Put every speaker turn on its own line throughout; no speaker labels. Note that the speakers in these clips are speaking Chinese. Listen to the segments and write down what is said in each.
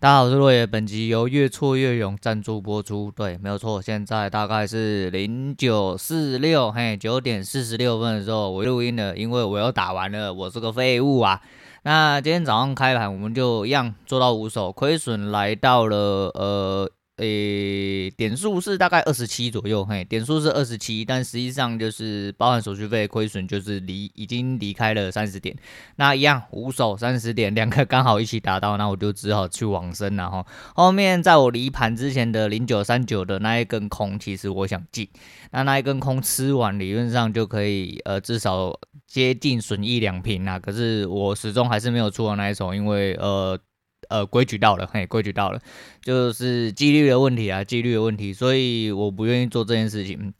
大家好，我是落野，本集由越挫越勇赞助播出。对，没有错，现在大概是零九四六，嘿，九点四十六分的时候我录音了，因为我又打完了，我是个废物啊。那今天早上开盘，我们就一样做到五手，亏损来到了呃。诶，点数是大概二十七左右，嘿，点数是二十七，但实际上就是包含手续费亏损，就是离已经离开了三十点，那一样五手三十点，两个刚好一起达到，那我就只好去往生了哈。后面在我离盘之前的零九三九的那一根空，其实我想进，那那一根空吃完，理论上就可以呃至少接近损益两平啊，可是我始终还是没有出完那一手，因为呃。呃，规矩到了，嘿，规矩到了，就是纪律的问题啊，纪律的问题，所以我不愿意做这件事情。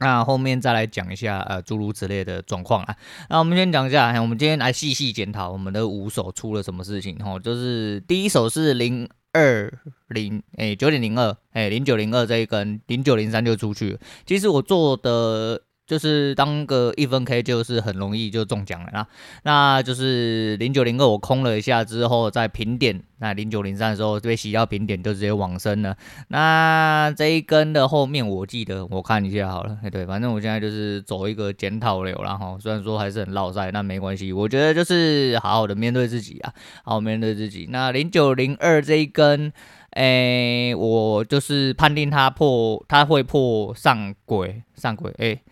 那后面再来讲一下，呃，诸如此类的状况啊。那我们先讲一下，我们今天来细细检讨我们的五手出了什么事情。吼，就是第一手是零二零，哎，九点零二，哎，零九零二这一根，零九零三就出去。其实我做的。就是当个一分 K 就是很容易就中奖了啦，那就是零九零二我空了一下之后再平点，那零九零三的时候被洗到平点就直接往生了。那这一根的后面我记得我看一下好了，对，反正我现在就是走一个检讨流，然后虽然说还是很落赛，那没关系，我觉得就是好好的面对自己啊，好好面对自己。那零九零二这一根，哎，我就是判定它破，它会破上轨，上轨，哎。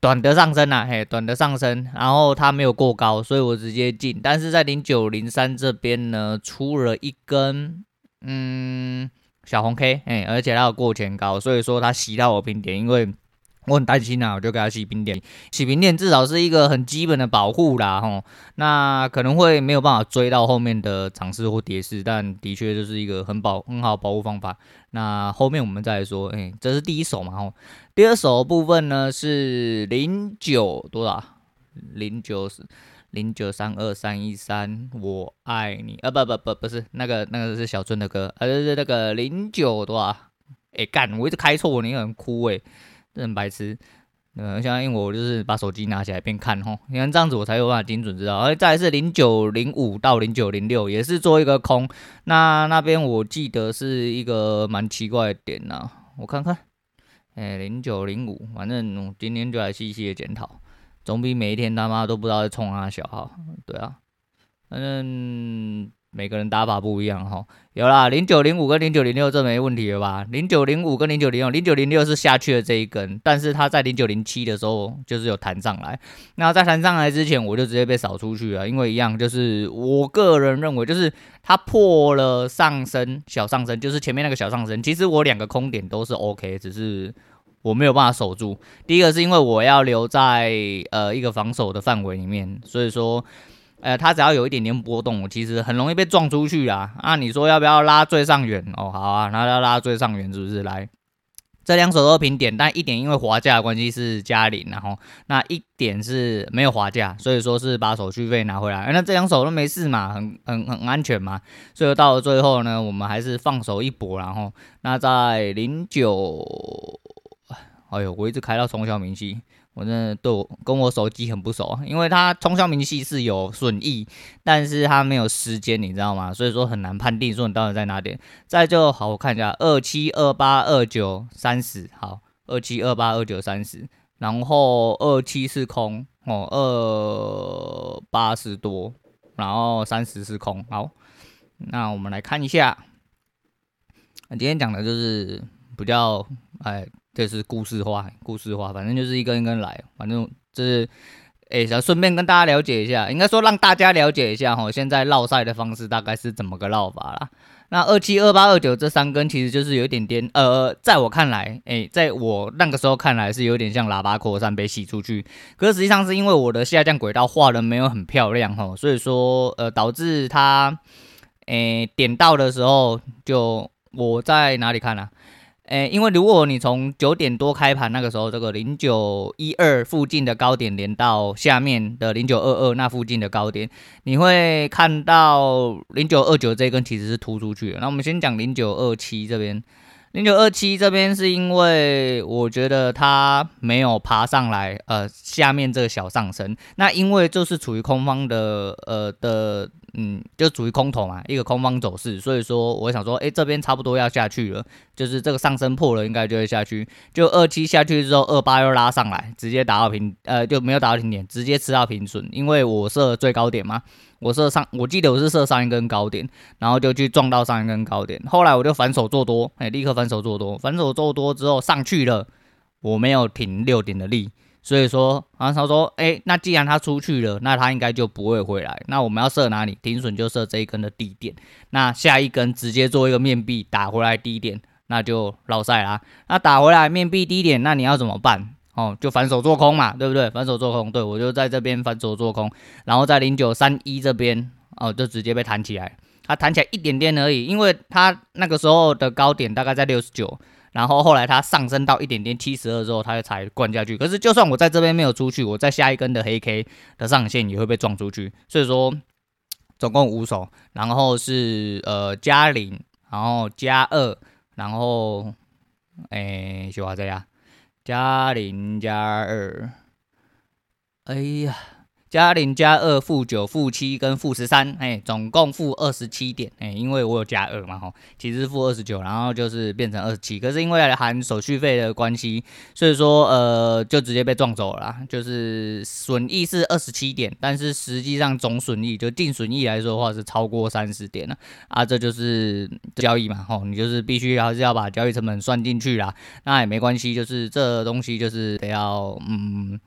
短的上升啊，嘿，短的上升，然后它没有过高，所以我直接进。但是在零九零三这边呢，出了一根嗯小红 K，哎，而且它有过前高，所以说它洗到我平点，因为我很担心啊，我就给它洗平点，洗平垫至少是一个很基本的保护啦，吼。那可能会没有办法追到后面的涨势或跌势，但的确就是一个很保很好保护方法。那后面我们再来说，哎，这是第一手嘛，吼。第二手部分呢是零九多少？零九是零九三二三一三，我爱你啊！不不不不是那个那个是小春的歌，而、啊、是那个零九多少？哎干，我一直开错，你很哭哎，很白痴。嗯，相信我就是把手机拿起来边看吼，你看这样子我才有办法精准知道。而再来是零九零五到零九零六，也是做一个空。那那边我记得是一个蛮奇怪的点呐、我看看。哎，零九零五，反正我今天就来细细的检讨，总比每一天他妈都不知道在冲啊小号，对啊，反正每个人打法不一样哈。有啦，零九零五跟零九零六这没问题了吧？零九零五跟零九零六，零九零六是下去的这一根，但是它在零九零七的时候就是有弹上来，那在弹上来之前我就直接被扫出去了，因为一样就是我个人认为就是它破了上升小上升，就是前面那个小上升，其实我两个空点都是 OK，只是。我没有办法守住，第一个是因为我要留在呃一个防守的范围里面，所以说，呃，它只要有一点点波动，其实很容易被撞出去啊。啊，你说要不要拉最上缘？哦，好啊，那要拉最上缘是不是？来，这两手都平点，但一点因为滑价的关系是加零，然后那一点是没有滑价，所以说是把手续费拿回来。那这两手都没事嘛，很很很安全嘛。所以到了最后呢，我们还是放手一搏，然后那在零九。哎呦，我一直开到冲销明细，我真的对我跟我手机很不熟，因为它冲销明细是有损益，但是它没有时间，你知道吗？所以说很难判定说你到底在哪点。再就好，我看一下二七二八二九三十，好，二七二八二九三十，然后二七是空哦，二八是多，然后三十是空。好，那我们来看一下，今天讲的就是比较哎。这是故事化，故事化，反正就是一根一根来，反正就是，哎，想顺便跟大家了解一下，应该说让大家了解一下哈，现在绕赛的方式大概是怎么个绕法啦。那二七、二八、二九这三根其实就是有一点点，呃，在我看来，哎，在我那个时候看来是有点像喇叭扩散被洗出去，可是实际上是因为我的下降轨道画的没有很漂亮哈，所以说呃导致它，哎，点到的时候就我在哪里看啊？诶，因为如果你从九点多开盘那个时候，这个零九一二附近的高点连到下面的零九二二那附近的高点，你会看到零九二九这根其实是突出去的。那我们先讲零九二七这边，零九二七这边是因为我觉得它没有爬上来，呃，下面这个小上升，那因为就是处于空方的，呃的嗯，就属于空头嘛，一个空方走势，所以说我想说，哎，这边差不多要下去了，就是这个上升破了，应该就会下去。就二七下去之后，二八又拉上来，直接打到平，呃，就没有打到停点，直接吃到平损，因为我设最高点嘛，我设上，我记得我是设上一根高点，然后就去撞到上一根高点，后来我就反手做多，哎，立刻反手做多，反手做多之后上去了，我没有停六点的利。所以说，然后他说，哎、那既然他出去了，那他应该就不会回来。那我们要设哪里？停损就设这一根的低点。那下一根直接做一个面壁打回来低点，那就落赛啦。那打回来面壁低点，那你要怎么办？哦，就反手做空嘛，对不对？反手做空，对，我就在这边反手做空，然后在零九三一这边，哦，就直接被弹起来。它弹起来一点点而已，因为它那个时候的高点大概在六十九。然后后来它上升到一点点七十二之后，它才灌下去。可是就算我在这边没有出去，我在下一根的黑 K 的上限也会被撞出去。所以说总共五手，然后是呃加零，然后加二，然后诶，雪华这样，加零加二，哎呀。加零加二负九负七跟负十三，哎，总共负二十七点，哎，因为我有加二嘛，吼，其实负二十九，然后就是变成二十七，可是因为含手续费的关系，所以说呃就直接被撞走了，就是损益是二十七点，但是实际上总损益就净损益来说的话是超过三十点了，啊，这就是交易嘛，吼，你就是必须还是要把交易成本算进去啦，那也没关系，就是这东西就是得要嗯。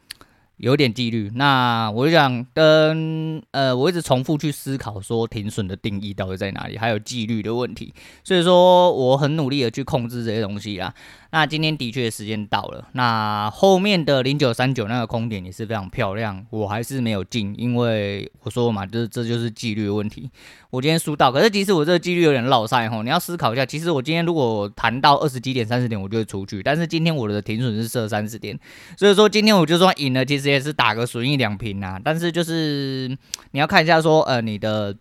有点纪律，那我就想跟呃，我一直重复去思考说停损的定义到底在哪里，还有纪律的问题，所以说我很努力的去控制这些东西啦。那今天的确时间到了，那后面的零九三九那个空点也是非常漂亮，我还是没有进，因为我说嘛，就是这就是纪律的问题。我今天输到，可是其实我这个纪律有点落赛吼，你要思考一下，其实我今天如果弹到二十几点、三十点，我就会出去，但是今天我的停损是设三十点，所以说今天我就算赢了，其实。也是打个损益两平啊，但是就是你要看一下说，呃，你的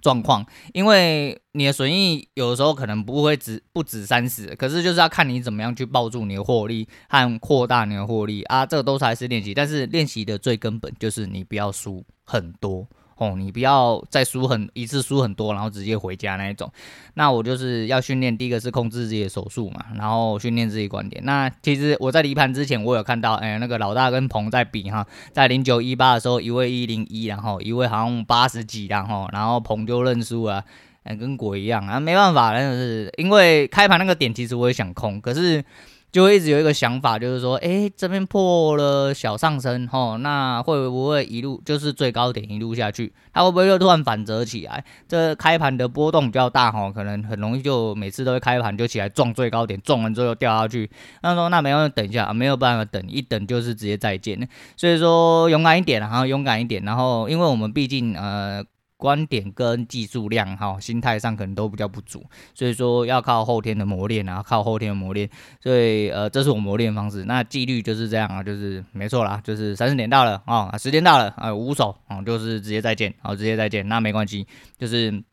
状况，因为你的损益有的时候可能不会止不止三十，可是就是要看你怎么样去抱住你的获利和扩大你的获利啊，这个都才是练习，但是练习的最根本就是你不要输很多。哦，你不要再输很一次输很多，然后直接回家那一种。那我就是要训练，第一个是控制自己的手速嘛，然后训练自己观点。那其实我在离盘之前，我有看到，哎，那个老大跟鹏在比哈，在零九一八的时候，一位一零一，然后一位好像八十几，然后然后鹏就认输了，哎，跟鬼一样啊，没办法，那就是因为开盘那个点，其实我也想空，可是。就会一直有一个想法，就是说，诶，这边破了小上升，吼，那会不会一路就是最高点一路下去？它会不会又突然反折起来？这开盘的波动比较大，吼，可能很容易就每次都会开盘就起来撞最高点，撞完之后又掉下去。那说那没办法，等一下，没有办法等，一等就是直接再见。所以说勇敢一点，然后勇敢一点，然后因为我们毕竟呃。观点跟技术量哈，心态上可能都比较不足，所以说要靠后天的磨练啊，靠后天的磨练，所以呃，这是我磨练方式。那纪律就是这样啊，就是没错啦，就是三十点到了啊，时间到了啊，五手啊，就是直接再见，好，直接再见，那没关系，就是。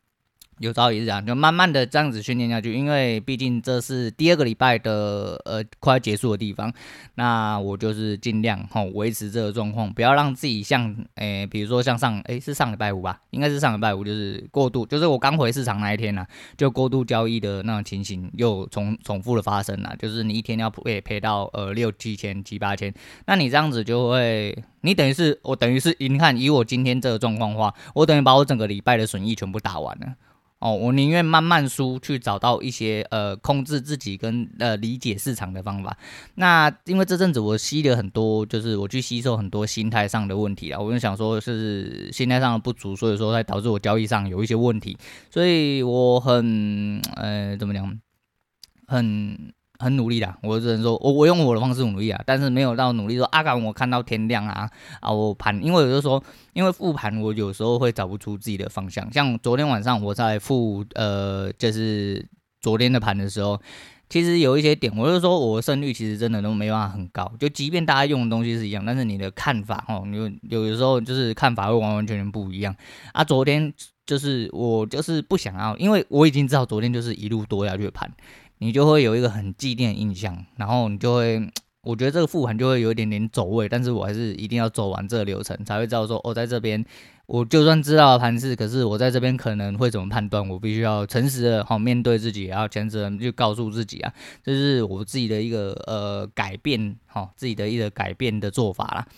有朝一日啊，就慢慢的这样子训练下去，因为毕竟这是第二个礼拜的呃快要结束的地方，那我就是尽量吼维持这个状况，不要让自己像诶、比如说像上诶、是上礼拜五吧，应该是上礼拜五，就是过度，就是我刚回市场那一天呐、啊，就过度交易的那种情形又重重复的发生了，就是你一天要赔赔到呃六七千七八千，那你这样子就会，你等于是我等于是你看以我今天这个状况话，我等于把我整个礼拜的损益全部打完了。哦，我宁愿慢慢输，去找到一些呃控制自己跟呃理解市场的方法。那因为这阵子我吸了很多，就是我去吸收很多心态上的问题啊，我就想说是心态上的不足，所以说才导致我交易上有一些问题。所以我很呃怎么讲，很。很努力的，我只能说，我我用我的方式努力啊，但是没有到努力说阿甘，我看到天亮啊啊，我盘，因为有的时候，因为复盘，我有时候会找不出自己的方向。像昨天晚上我在复呃，就是昨天的盘的时候，其实有一些点，我就说我的胜率其实真的都没办法很高。就即便大家用的东西是一样，但是你的看法哦，有有的时候就是看法会完完全全不一样啊。昨天就是我就是不想要，因为我已经知道昨天就是一路多下去盘。你就会有一个很既定的印象，然后你就会 我觉得这个复盘就会有一点点走位，但是我还是一定要走完这个流程，才会知道说，哦，在这边我就算知道盘势，可是我在这边可能会怎么判断，我必须要诚实的好面对自己，然后诚实的就告诉自己啊，这是我自己的一个呃改变，好，自己的一个改变的做法啦。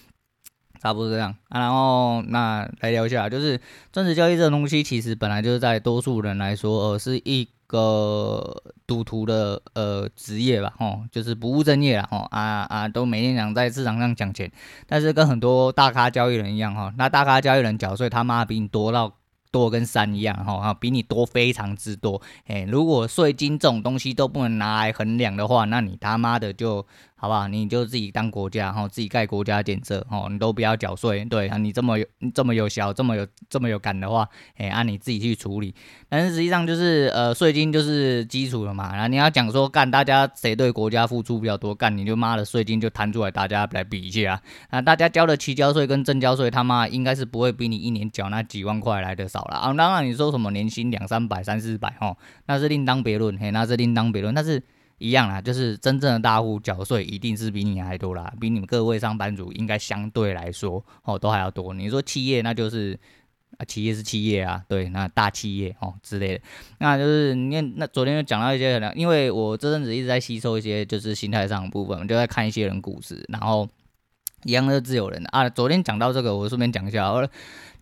差不多这样啊，然后那来聊一下，就是专职交易这个东西，其实本来就是在多数人来说，呃，是一个赌徒的呃职业吧，吼，就是不务正业啦，吼啊啊，都每天想在市场上抢钱，但是跟很多大咖交易人一样，哈，那大咖交易人缴税他妈比你多到多跟山一样，哈，比你多非常之多，哎，如果税金这种东西都不能拿来衡量的话，那你他妈的就。好不好？你就自己当国家，哈，自己盖国家建设，哦，你都不要缴税，对啊，你这么有这么有小，这么有这么有感的话，哎，按你自己去处理。但是实际上就是，呃，税金就是基础了嘛，然后你要讲说干，大家谁对国家付出比较多，干你就妈的税金就摊出来，大家来比一下啊，大家交的期交税跟正交税，他妈应该是不会比你一年缴那几万块来的少了啊。当然你说什么年薪两三百、三四百，哈，那是另当别论，嘿，那是另当别论，但是。一样啦，就是真正的大户缴税一定是比你还多啦，比你们各位上班族应该相对来说哦都还要多。你说企业那就是啊，企业是企业啊，对，那大企业哦之类的，那就是你看那昨天就讲到一些，因为我这阵子一直在吸收一些就是心态上的部分，我就在看一些人故事，然后一样的自由人啊，昨天讲到这个，我顺便讲一下。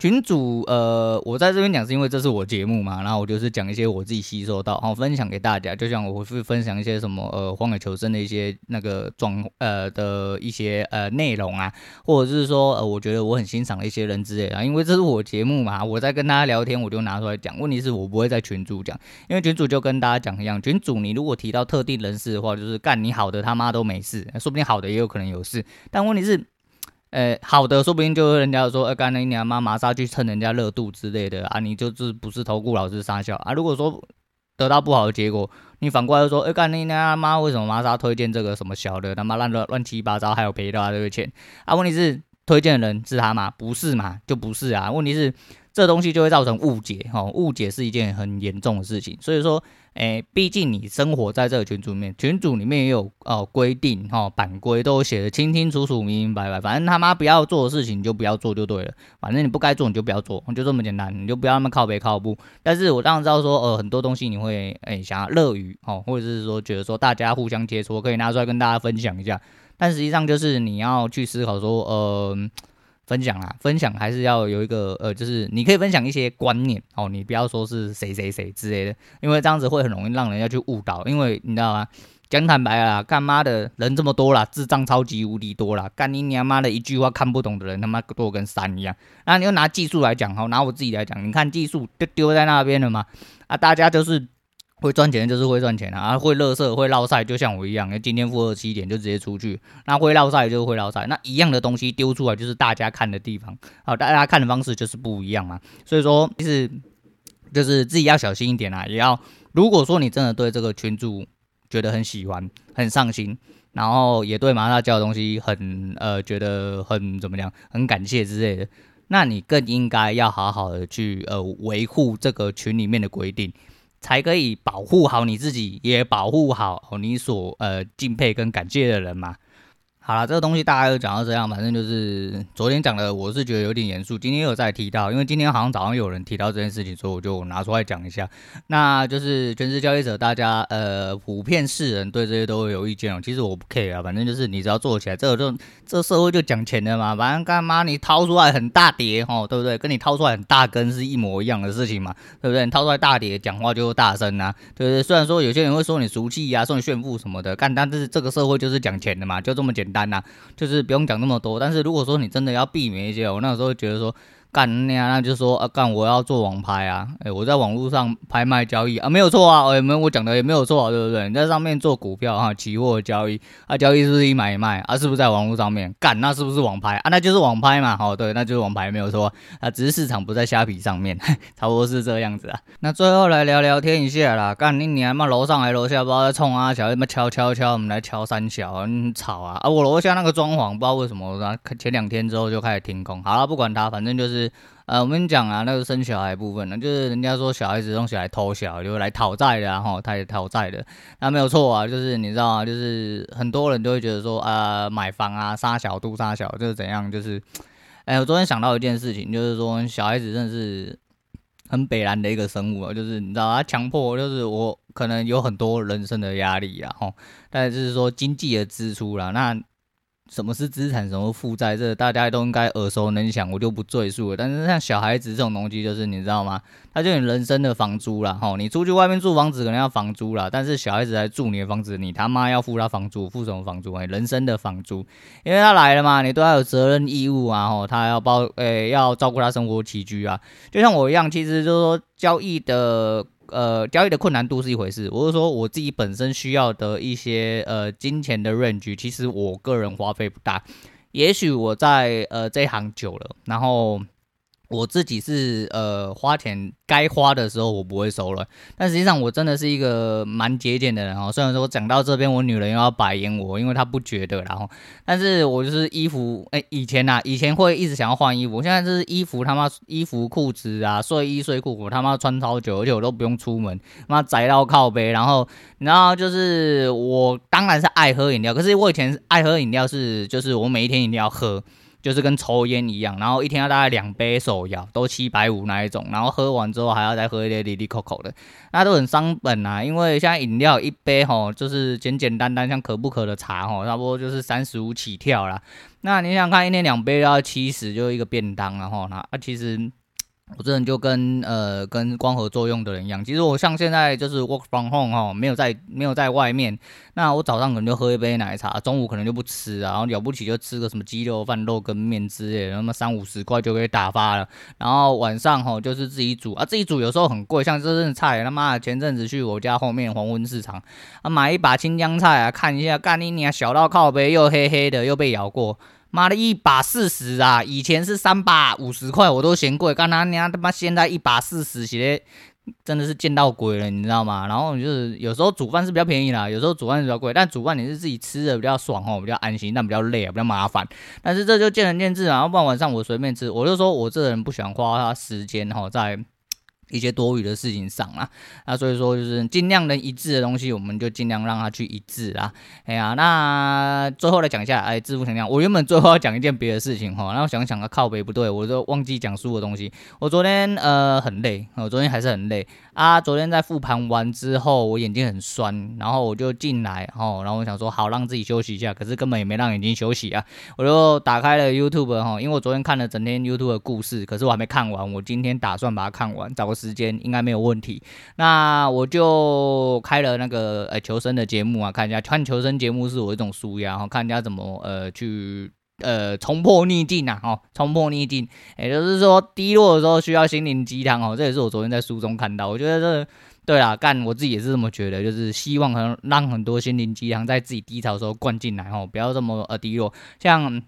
群主，呃，我在这边讲是因为这是我节目嘛，然后我就是讲一些我自己吸收到，好分享给大家。就像我会分享一些什么，呃，荒野求生的一些那个状，呃的一些呃内容啊，或者是说，呃，我觉得我很欣赏的一些人之类的啊。因为这是我节目嘛，我在跟大家聊天，我就拿出来讲。问题是我不会在群主讲，因为群主就跟大家讲一样，群主你如果提到特定人士的话，就是干你好的他妈都没事，说不定好的也有可能有事，但问题是。呃，好的，说不定就是人家说，呃，刚才你他妈玛莎去蹭人家热度之类的啊，你就是不是投顾老师撒笑啊？如果说得到不好的结果，你反过来就说，呃，刚才你他妈为什么玛莎推荐这个什么小的他妈乱乱乱七八糟，还有赔到这个钱啊？问题是推荐的人是他吗？不是嘛？就不是啊？问题是这东西就会造成误解，哈，误解是一件很严重的事情，所以说。哎，毕竟你生活在这个群组里面，群组里面也有哦规定哈、哦，版规都写的清清楚楚、明明白白。反正他妈不要做的事情，你就不要做就对了。反正你不该做，你就不要做，就这么简单。你就不要那么靠北靠步。但是我当然知道说，呃，很多东西你会哎想要乐于哦，或者是说觉得说大家互相切磋，可以拿出来跟大家分享一下。但实际上就是你要去思考说，呃。分享啦，分享还是要有一个呃，就是你可以分享一些观念哦，你不要说是谁谁谁之类的，因为这样子会很容易让人家去误导。因为你知道吗？讲坦白啦，干妈的人这么多啦，智障超级无敌多啦，干你娘妈的一句话看不懂的人他妈多跟山一样。那你又拿技术来讲哈，拿我自己来讲，你看技术就丢在那边了嘛，啊，大家就是。会赚钱就是会赚钱啊，啊会乐色会落赛，就像我一样，今天负二七点就直接出去，那会落赛就是会落赛，那一样的东西丢出来就是大家看的地方，好，大家看的方式就是不一样嘛，所以说其实就是自己要小心一点啊，也要如果说你真的对这个群主觉得很喜欢很上心，然后也对马大教的东西很呃觉得很怎么样很感谢之类的，那你更应该要好好的去呃维护这个群里面的规定。才可以保护好你自己，也保护好你所呃敬佩跟感谢的人嘛。好了，这个东西大概就讲到这样，反正就是昨天讲的，我是觉得有点严肃。今天又再提到，因为今天好像早上有人提到这件事情，所以我就拿出来讲一下。那就是全职交易者，大家呃普遍世人对这些都会有意见哦。其实我不 care 啊，反正就是你只要做起来，这个就这社会就讲钱的嘛。反正干嘛你掏出来很大叠哦，对不对？跟你掏出来很大根是一模一样的事情嘛，对不对？你掏出来大叠，讲话就大声啊，对不对？虽然说有些人会说你俗气呀，说你炫富什么的，干，但是这个社会就是讲钱的嘛，就这么简单。单呐，就是不用讲那么多。但是如果说你真的要避免一些，我那时候觉得说。干那样，那就说啊，干我要做网拍啊，哎、我在网络上拍卖交易啊，没有错啊，哎、欸，没有我讲的也没有错啊，对不对？你在上面做股票哈，期货交易啊，交易是不是一买卖啊？是不是在网络上面干？那是不是网拍啊？那就是网拍嘛，好，对，那就是网拍没有错啊，只是市场不在虾皮上面，差不多是这样子啊。那最后来聊聊天一下啦，干你你他妈楼上来楼下不知道在冲啊，小什么敲敲敲，我们来敲三小，很吵啊啊！我楼下那个装潢不知道为什么，前两天之后就开始停工，好了，不管它，反正就是。呃，我们讲啊，那个生小孩部分呢，就是人家说小孩子用起来偷小，就来讨债的，哈，他也讨债的，那没有错啊，就是你知道啊，就是很多人都会觉得说，呃，买房啊，杀小度杀小，就是怎样，就是，哎，我昨天想到一件事情，就是说小孩子真的是很北烂的一个生物啊，就是你知道，他强迫，就是我可能有很多人生的压力啊，哈，但是说经济的支出啦，那。什么是资产，什么负债，这大家都应该耳熟能详，我就不赘述了。但是像小孩子这种东西，就是你知道吗？他就你人生的房租啦，吼，你出去外面住房子可能要房租啦，但是小孩子来住你的房子，你他妈要付他房租，付什么房租？哎，人生的房租，因为他来了嘛，你对他有责任义务啊，吼，他要包，诶、要照顾他生活起居啊，就像我一样，其实就是说交易的。呃，交易的困难度是一回事，我是说我自己本身需要的一些呃金钱的 range，其实我个人花费不大，也许我在呃这一行久了，然后。我自己是呃花钱该花的时候我不会收了，但实际上我真的是一个蛮节俭的人哦。虽然说讲到这边我女人又要白眼我，因为她不觉得，然后，但是我就是衣服，哎、以前呐、啊，以前会一直想要换衣服，现在就是衣服他妈衣服裤子啊，睡衣睡裤我他妈穿超久，而且我都不用出门，妈宅到靠背，然后，然后就是我当然是爱喝饮料，可是我以前爱喝饮料是就是我每一天一定要喝。就是跟抽烟一样，然后一天要大概两杯手摇，都七百五那一种，然后喝完之后还要再喝一点哩哩扣扣的，那都很伤本啊。因为现在饮料一杯吼，就是简简单单像可不可的茶吼，差不多就是三十五起跳啦。那你想看，一天两杯要七十，就是一个便当了吼那啊其实。我这人就跟呃跟光合作用的人一样，其实我像现在就是 work from home 哈，没有在没有在外面，那我早上可能就喝一杯奶茶，中午可能就不吃啊，然后了不起就吃个什么鸡肉饭、肉羹面之类的，那么三五十块就可以打发了。然后晚上哈就是自己煮啊，自己煮有时候很贵，像这阵菜他妈的前阵子去我家后面黄昏市场啊买一把青江菜啊，看一下干你娘小到靠背又黑黑的又被咬过。妈的，一把四十啊！以前是三把五十块，我都嫌贵。干他娘他妈，现在一把四十，其实真的是见到鬼了，你知道吗？然后就是有时候煮饭是比较便宜啦，有时候煮饭是比较贵。但煮饭你是自己吃的比较爽哦，比较安心，但比较累啊，比较麻烦。但是这就见仁见智啊。然后不然晚上我随便吃，我就说我这人不喜欢花时间哈在。一些多余的事情上啊，那所以说就是尽量能一致的东西，我们就尽量让它去一致啊。哎呀，那最后来讲一下，哎，致富强强，我原本最后要讲一件别的事情哈，然后想想啊，靠背不对，我就忘记讲书的东西。我昨天呃很累，我昨天还是很累。啊，昨天在复盘完之后，我眼睛很酸，然后我就进来，哦，然后我想说好让自己休息一下，可是根本也没让眼睛休息啊，我就打开了 YouTube 哈，因为我昨天看了整天 YouTube 的故事，可是我还没看完，我今天打算把它看完，找个时间应该没有问题。那我就开了那个呃求生的节目啊，看一下看求生节目是我一种纾压，然后看人家怎么呃去。呃，冲破逆境呐，哦，冲破逆境，也就是说，低落的时候需要心灵鸡汤哦。这也是我昨天在书中看到，我觉得这对啦，干我自己也是这么觉得，就是希望可能让很多心灵鸡汤在自己低潮的时候灌进来哦，不要这么呃低落。像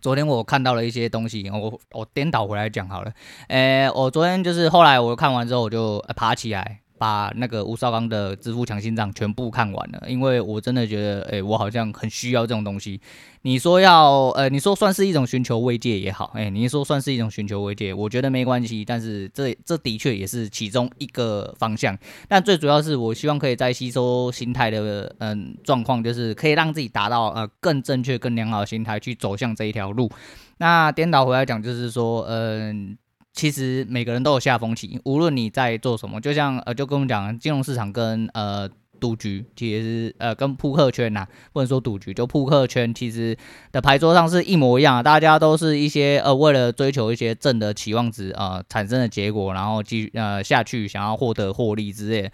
昨天我看到了一些东西，我我颠倒回来讲好了，诶，我昨天就是后来我看完之后，我就爬起来。把那个吴绍刚的《致富强心脏》全部看完了，因为我真的觉得，哎、欸，我好像很需要这种东西。你说要，呃，你说算是一种寻求慰藉也好，哎、欸，你说算是一种寻求慰藉，我觉得没关系。但是这这的确也是其中一个方向。但最主要是我希望可以在吸收心态的，嗯，状况，就是可以让自己达到呃更正确、更良好的心态去走向这一条路。那颠倒回来讲，就是说，嗯。其实每个人都有下风期，无论你在做什么，就像呃，就跟我们讲，金融市场跟呃赌局，其实是呃跟扑克圈呐、啊，不能说赌局，就扑克圈，其实的牌桌上是一模一样，大家都是一些呃为了追求一些正的期望值啊、呃、产生的结果，然后继续呃下去想要获得获利之类，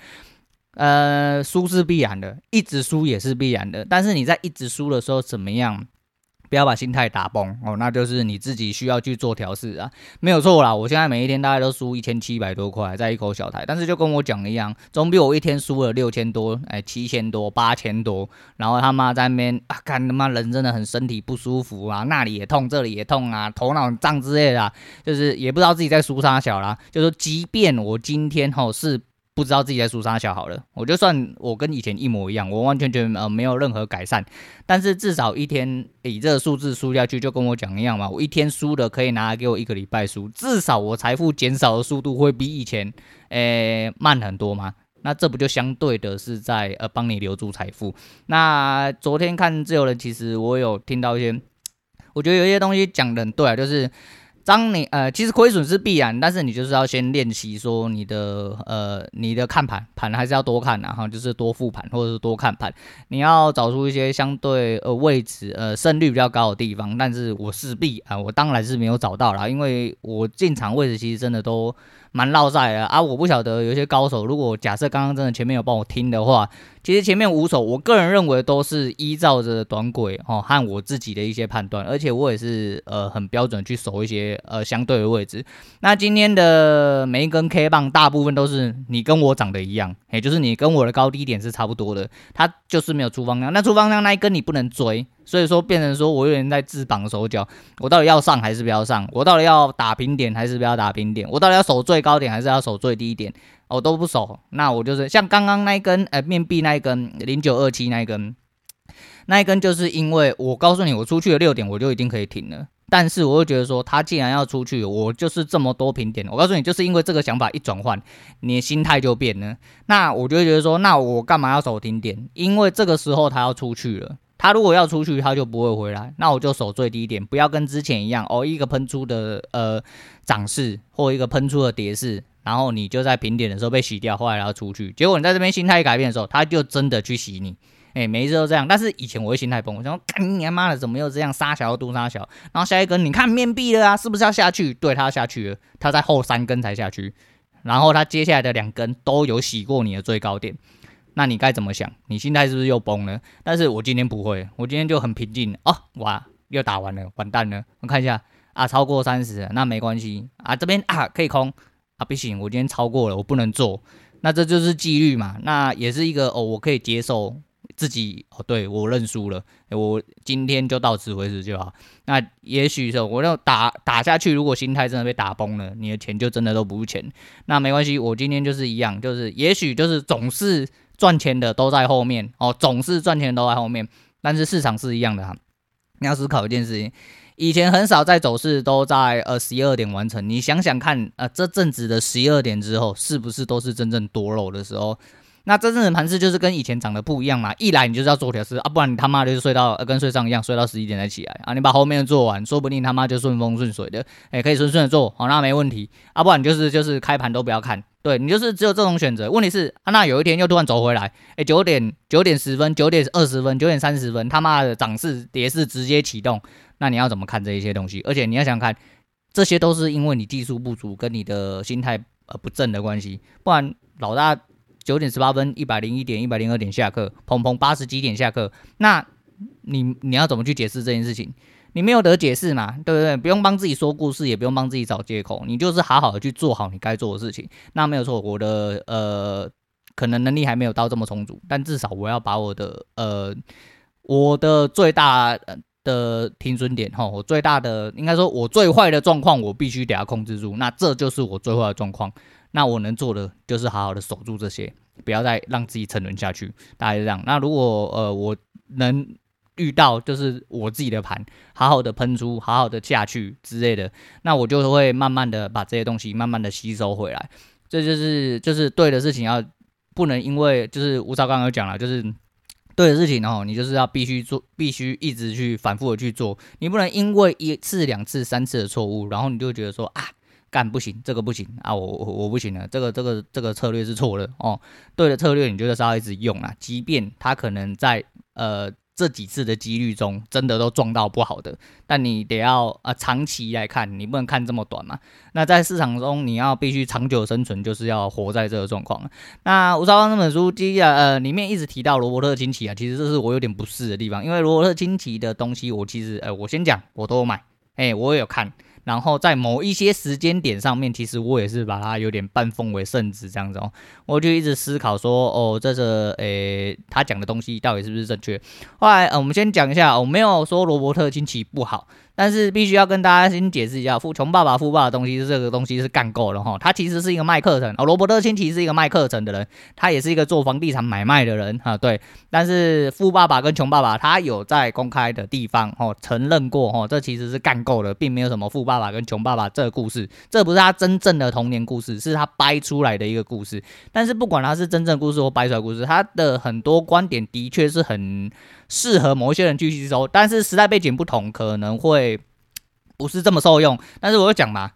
呃输是必然的，一直输也是必然的，但是你在一直输的时候怎么样？不要把心态打崩哦，那就是你自己需要去做调试啊，没有错啦。我现在每一天大概都输一千七百多块，在一口小台，但是就跟我讲的一样，总比我一天输了六千多，哎，七千多、八千多，然后他妈在那边啊，看他妈人真的很身体不舒服啊，那里也痛，这里也痛啊，头脑胀之类的，就是也不知道自己在输啥小啦。就是说即便我今天吼是不知道自己在输啥小好了。我就算我跟以前一模一样，我完全觉得呃没有任何改善，但是至少一天以这个数字输下去，就跟我讲一样嘛。我一天输的可以拿来给我一个礼拜输，至少我财富减少的速度会比以前诶、慢很多嘛。那这不就相对的是在呃帮你留住财富？那昨天看自由人，其实我有听到一些，我觉得有一些东西讲得很对啊，就是。当你呃，其实亏损是必然，但是你就是要先练习说你的呃，你的看盘盘还是要多看，然后就是多复盘或者是多看盘，你要找出一些相对呃位置呃胜率比较高的地方。但是我势必啊、我当然是没有找到啦，因为我进场位置其实真的都蛮落赛的啊。我不晓得有些高手，如果假设刚刚真的前面有帮我听的话。其实前面五手，我个人认为都是依照着短轨哦和我自己的一些判断，而且我也是呃很标准去守一些呃相对的位置。那今天的每一根 K 棒，大部分都是你跟我长得一样，也就是你跟我的高低点是差不多的，它就是没有出方向。那出方向那一根你不能追，所以说变成说我有点在自绑手脚，我到底要上还是不要上？我到底要打平点还是不要打平点？我到底要守最高点还是要守最低点？我都不守，那我就是像刚刚那一根，呃，面壁那一根零九二七那一根，那一根就是因为我告诉你，我出去了六点，我就一定可以停了。但是我又觉得说，他既然要出去，我就是这么多平点，我告诉你，就是因为这个想法一转换，你的心态就变了。那我就觉得说，那我干嘛要守停点？因为这个时候他要出去了，他如果要出去，他就不会回来。那我就守最低点，不要跟之前一样哦，一个喷出的呃涨势或一个喷出的跌势。然后你就在平点的时候被洗掉，后来然后出去，结果你在这边心态改变的时候，他就真的去洗你。哎，每一次都这样。但是以前我会心态崩，我想说，干你妈的，怎么又这样？杀小又多杀小。然后下一根，你看面壁了啊，是不是要下去？对，他要下去了，他在后三根才下去。然后他接下来的两根都有洗过你的最高点，那你该怎么想？你心态是不是又崩了？但是我今天不会，我今天就很平静。哦，哇，又打完了，完蛋了。我看一下啊，超过三十，那没关系啊，这边啊可以空。啊，不行，我今天超过了，我不能做，那这就是纪律嘛，那也是一个哦，我可以接受自己哦，对，我认输了，我今天就到此为止就好。那也许是我要打打下去，如果心态真的被打崩了，你的钱就真的都不是钱。那没关系，我今天就是一样，就是也许就是总是赚钱的都在后面哦，总是赚钱都在后面，但是市场是一样的哈，你要思考一件事情。以前很少在走势都在呃十一二点完成，你想想看，呃这阵子的十一二点之后，是不是都是真正多肉的时候？那真正的盘势就是跟以前涨得不一样嘛。一来你就是要做条式啊，不然你他妈就是睡到、跟睡上一样，睡到十一点才起来啊。你把后面做完，说不定他妈就顺风顺水的，诶、欸，可以顺顺的做好，那没问题啊。不然就是就是开盘都不要看，对你就是只有这种选择。问题是啊，那有一天又突然走回来，哎、九点九点十分、九点二十分、九点三十分，他妈的涨势跌势直接启动。那你要怎么看这一些东西？而且你要想看，这些都是因为你技术不足跟你的心态呃不正的关系。不然老大九点十八分一百零一点一百零二点下课，砰砰八十几点下课，那你你要怎么去解释这件事情？你没有得解释嘛，对不对？不用帮自己说故事，也不用帮自己找借口，你就是好好的去做好你该做的事情。那没有错，我的呃可能能力还没有到这么充足，但至少我要把我的呃我的最大。的停损点哈，我最大的应该说，我最坏的状况，我必须得要控制住。那这就是我最坏的状况。那我能做的就是好好的守住这些，不要再让自己沉沦下去。大概是这样。那如果呃我能遇到就是我自己的盘，好好的喷出，好好的下去之类的，那我就会慢慢的把这些东西慢慢的吸收回来。这就是就是对的事情，要不能因为就是吴超刚刚讲了，就是。对的事情哦，你就是要必须做，必须一直去反复的去做。你不能因为一次、两次、三次的错误，然后你就觉得说啊，干不行，这个不行啊，我我我不行了，这个这个这个策略是错的哦。对的策略，你就是要一直用啊，即便它可能在呃。这几次的几率中，真的都撞到不好的，但你得要啊、呃、长期来看，你不能看这么短嘛。那在市场中，你要必须长久生存，就是要活在这个状况。那吴超刚这本书，第一呃里面一直提到罗伯特清崎啊，其实这是我有点不适的地方，因为罗伯特清崎的东西，我其实呃我先讲，我都有买，哎，我也有看。然后在某一些时间点上面，其实我也是把它有点半奉为圣旨这样子哦。我就一直思考说，哦，这个诶，他讲的东西到底是不是正确？后来，呃，我们先讲一下，我没有说罗伯特清崎不好，但是必须要跟大家先解释一下，富穷爸爸富爸的东西是这个东西是干够了哈。他其实是一个卖课程哦，罗伯特清崎是一个卖课程的人，他也是一个做房地产买卖的人哈。对，但是富爸爸跟穷爸爸他有在公开的地方哦承认过哦，这其实是干够了，并没有什么富爸爸爸跟穷爸爸这个故事，这不是他真正的童年故事，是他掰出来的一个故事。但是不管他是真正故事或掰出来故事，他的很多观点的确是很。适合某一些人去吸收，但是时代背景不同，可能会不是这么受用。但是我就讲嘛，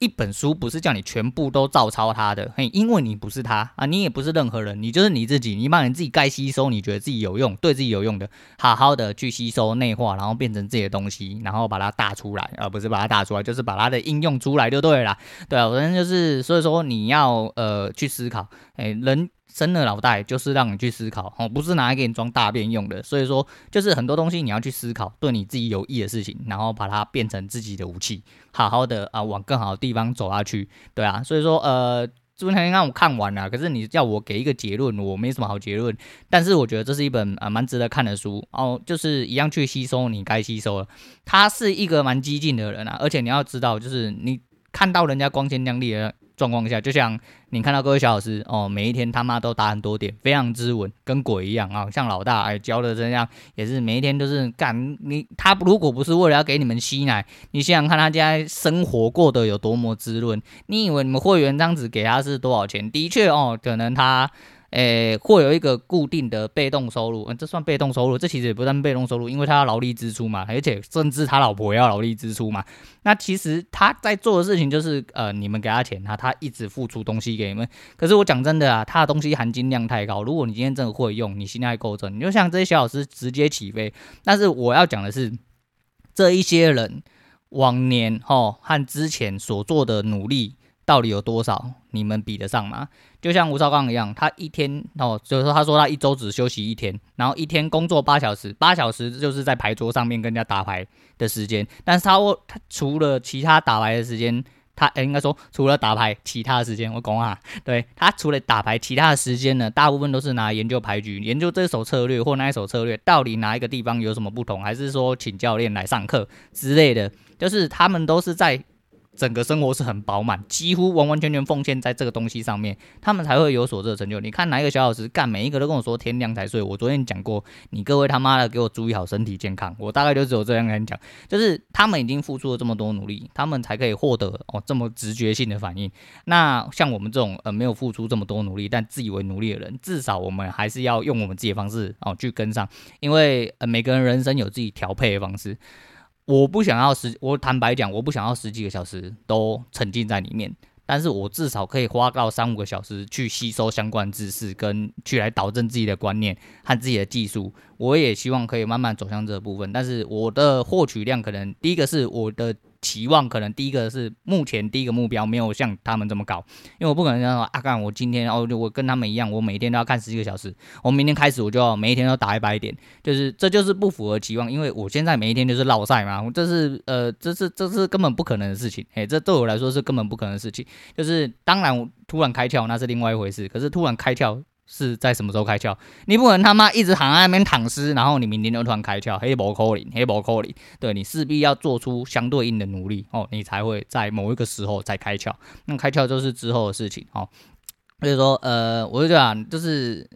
一本书不是叫你全部都照抄它的，嘿，因为你不是他啊，你也不是任何人，你就是你自己，你把你自己该吸收，你觉得自己有用，对自己有用的，好好的去吸收内化，然后变成自己的东西，然后把它打出来，而不是把它打出来，就是把它的应用出来就对了。对啊，反正就是，所以说你要呃去思考，哎，人。生了脑袋就是让你去思考哦，不是拿来给你装大便用的。所以说，就是很多东西你要去思考，对你自己有益的事情，然后把它变成自己的武器，好好的啊，往更好的地方走下去。对啊，所以说呃，昨天让我看完了，可是你叫我给一个结论，我没什么好结论。但是我觉得这是一本啊蛮值得看的书哦，就是一样去吸收你该吸收的。他是一个蛮激进的人啊，而且你要知道，就是你看到人家光鲜亮丽的。状况下，就像你看到各位小老师哦，每一天他妈都打很多点，非常之稳，跟鬼一样啊，像老大哎教的这样，也是每一天都是干你。他如果不是为了要给你们吸奶，你想想看他家生活过得有多么滋润。你以为你们会员这样子给他是多少钱？的确哦，可能他。诶，会有一个固定的被动收入，嗯，这算被动收入，这其实也不算被动收入，因为他要劳力支出嘛，而且甚至他老婆也要劳力支出嘛。那其实他在做的事情就是，呃，你们给他钱，他他一直付出东西给你们。可是我讲真的啊，他的东西含金量太高，如果你今天真的会用，你心态够正，你就像这些小老师直接起飞。但是我要讲的是，这一些人往年齁和之前所做的努力。到底有多少？你们比得上吗？就像吴少刚一样，他一天哦，就是说他说他一周只休息一天，然后一天工作八小时，八小时就是在牌桌上面跟人家打牌的时间。但是他他除了其他打牌的时间，他、应该说除了打牌其他的时间，我讲啊，对他除了打牌其他的时间呢，大部分都是拿来研究牌局，研究这手策略或那一手策略到底哪一个地方有什么不同，还是说请教练来上课之类的，就是他们都是在。整个生活是很饱满，几乎完完全全奉献在这个东西上面，他们才会有所这成就。你看哪一个小老师干，每一个都跟我说天亮才睡。我昨天讲过，你各位他妈的给我注意好身体健康。我大概就只有这样跟你讲，就是他们已经付出了这么多努力，他们才可以获得哦这么直觉性的反应。那像我们这种呃没有付出这么多努力，但自以为努力的人，至少我们还是要用我们自己的方式哦去跟上，因为呃每个人人生有自己调配的方式。我不想要十，我坦白讲，我不想要十几个小时都沉浸在里面，但是我至少可以花到三五个小时去吸收相关知识，跟去来导正自己的观念和自己的技术。我也希望可以慢慢走向这个部分，但是我的获取量可能第一个是我的。期望可能第一个是目前第一个目标没有像他们这么高，因为我不可能说啊，干我今天哦，我跟他们一样，我每天都要看十几个小时，我明天开始我就要每一天都打一百点，就是这就是不符合期望，因为我现在每一天就是烙赛嘛，这是呃，这是这是根本不可能的事情，哎，这对我来说是根本不可能的事情，就是当然突然开窍那是另外一回事，可是突然开窍。是在什么时候开窍？你不能他妈一直躺在那边躺尸，然后你明天就突然开窍，黑不可能，黑不可能。对，你势必要做出相对应的努力哦，你才会在某一个时候再开窍。那开窍就是之后的事情哦。所以说，呃，我就讲就是。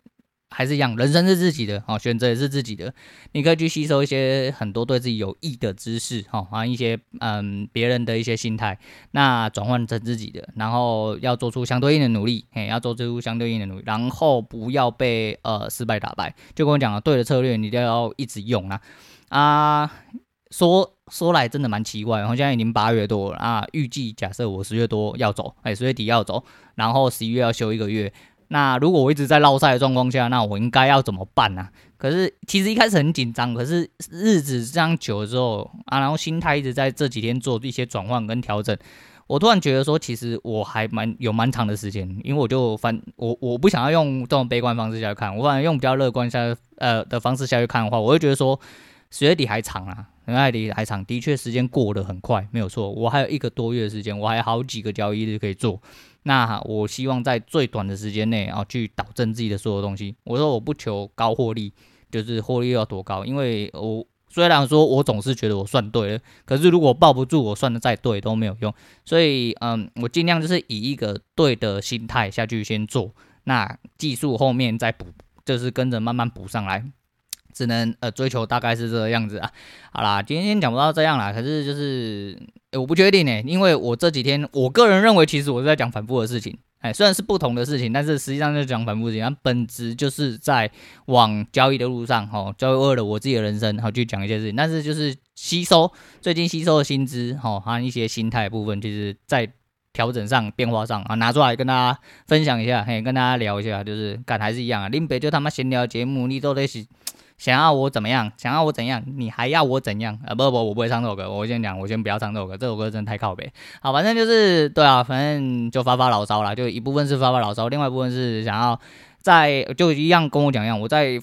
还是一样，人生是自己的哦，选择也是自己的。你可以去吸收一些很多对自己有益的知识，哈，还有一些嗯别人的一些心态，那转换成自己的，然后要做出相对应的努力，嘿，要做出相对应的努力，然后不要被呃失败打败。就跟我讲了，对的策略你都要一直用啊啊！说说来真的蛮奇怪，然后现在已经八月多了啊，预计假设我十月多要走，哎，十月底要走，然后十一月要休一个月。那如果我一直在落赛的状况下，那我应该要怎么办呢、可是其实一开始很紧张，可是日子这样久了之后啊，然后心态一直在这几天做一些转换跟调整，我突然觉得说，其实我还蛮有蛮长的时间，因为我就反我我不想要用这种悲观方式下去看，我反而用比较乐观下呃的方式下去看的话，我会觉得说十月底还长啊，十月底还长，的确时间过得很快，没有错，我还有一个多月的时间，我还有好几个交易日可以做。那我希望在最短的时间内啊，去导正自己的所有东西。我说我不求高获利，就是获利要多高，因为我虽然说我总是觉得我算对了，可是如果抱不住，我算的再对都没有用。所以，嗯，我尽量就是以一个对的心态下去先做，那技术后面再补，就是跟着慢慢补上来。只能呃追求大概是这个样子啊。好啦，今天讲不到这样啦。可是就是，我不确定呢、因为我这几天我个人认为，其实我是在讲反复的事情。哎，虽然是不同的事情，但是实际上就讲反复事情。它本质就是在往交易的路上，哈，交易为了我自己的人生，好去讲一些事情。但是就是吸收最近吸收的薪资，哈，还有一些心态部分，就是在调整上、变化上啊，拿出来跟大家分享一下，嘿，跟大家聊一下，就是干还是一样啊。林北就他妈闲聊节目，你都得是。想要我怎么样？想要我怎样？你还要我怎样？啊不不，我不会唱这首歌。我先讲，我先不要唱这首歌。这首歌真的太靠北。好，反正就是对啊，反正就发发牢骚啦。就一部分是发发牢骚，另外一部分是想要在就一样跟我讲一样，我在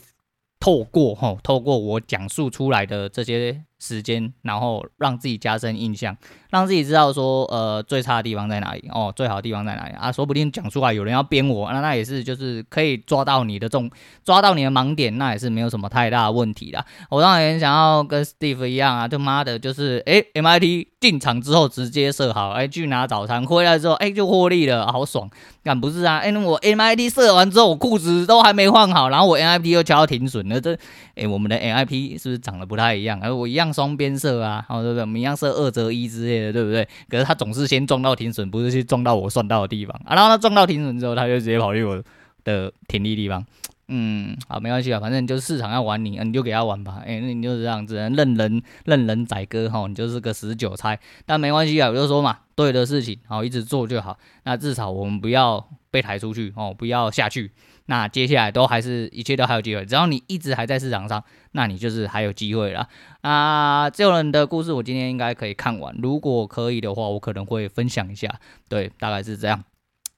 透过吼，透过我讲述出来的这些时间，然后让自己加深印象。让自己知道说，呃，最差的地方在哪里哦，最好的地方在哪里啊？说不定讲出来有人要编我，那那也是就是可以抓到你的重，抓到你的盲点，那也是没有什么太大问题的。我当然也想要跟 Steve 一样啊，就妈的，就是诶 MIT 进场之后直接设好，诶去拿早餐，回来之后诶就获利了，好爽。干不是啊？诶那我 MIT 设完之后，我裤子都还没换好，然后我 MIT 又敲到停损了，这诶我们的 MIT 是不是长得不太一样？而我一样双边设啊，哦对不对？我们一样设二择一之类的。对不对？可是他总是先撞到停损，不是去撞到我算到的地方啊。然后他撞到停损之后，他就直接跑去我的停利地方。嗯，好，没关系啊，反正就是市场要玩你，你就给他玩吧。哎，那你就是这样子，任人任人宰割哈，你就是个死韭菜。但没关系啊，我就说嘛，对的事情好，一直做就好。那至少我们不要被抬出去哦，不要下去。那接下来都还是一切都还有机会，只要你一直还在市场上，那你就是还有机会了。啊，这种人的故事我今天应该可以看完，如果可以的话，我可能会分享一下。对，大概是这样。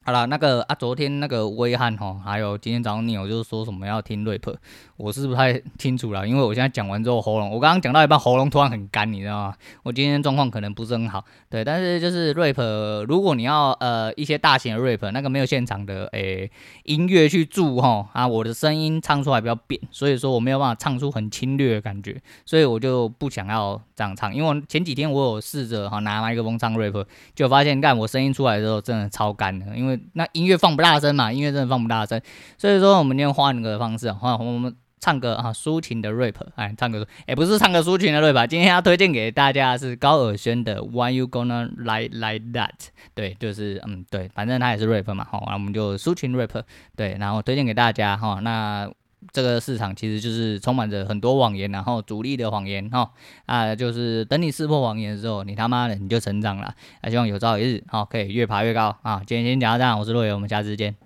好了，那个啊，昨天那个威汉哈，还有今天早上你有就是说什么要听 rap，我是不太清楚了，因为我现在讲完之后喉咙，我刚刚讲到一半喉咙突然很干，你知道吗？我今天状况可能不是很好，对，但是就是 rap，如果你要呃一些大型的 rap，那个没有现场的诶、音乐去助哈啊，我的声音唱出来比较扁，所以说我没有办法唱出很侵略的感觉，所以我就不想要这样唱，因为我前几天我有试着哈拿麦克风唱 rap，就发现干我声音出来的时候真的超干的，因为。那音乐放不大声嘛？音乐真的放不大声，所以说我们今天换个方式，换我们唱歌啊抒情的 rap，哎，唱歌也、不是唱歌抒情的 rap，今天要推荐给大家是高尔宣的 Why You Gonna Like Like That？对，就是嗯对，反正他也是 rap 嘛，好，那我们就抒情 rap，对，然后推荐给大家哈，那。这个市场其实就是充满着很多谎言，然后主力的谎言哈啊，就是等你识破谎言的时候，你他妈的你就成长了。啊，希望有朝一日哈可以越爬越高啊！今天先讲到这，我是洛爷，我们下次见。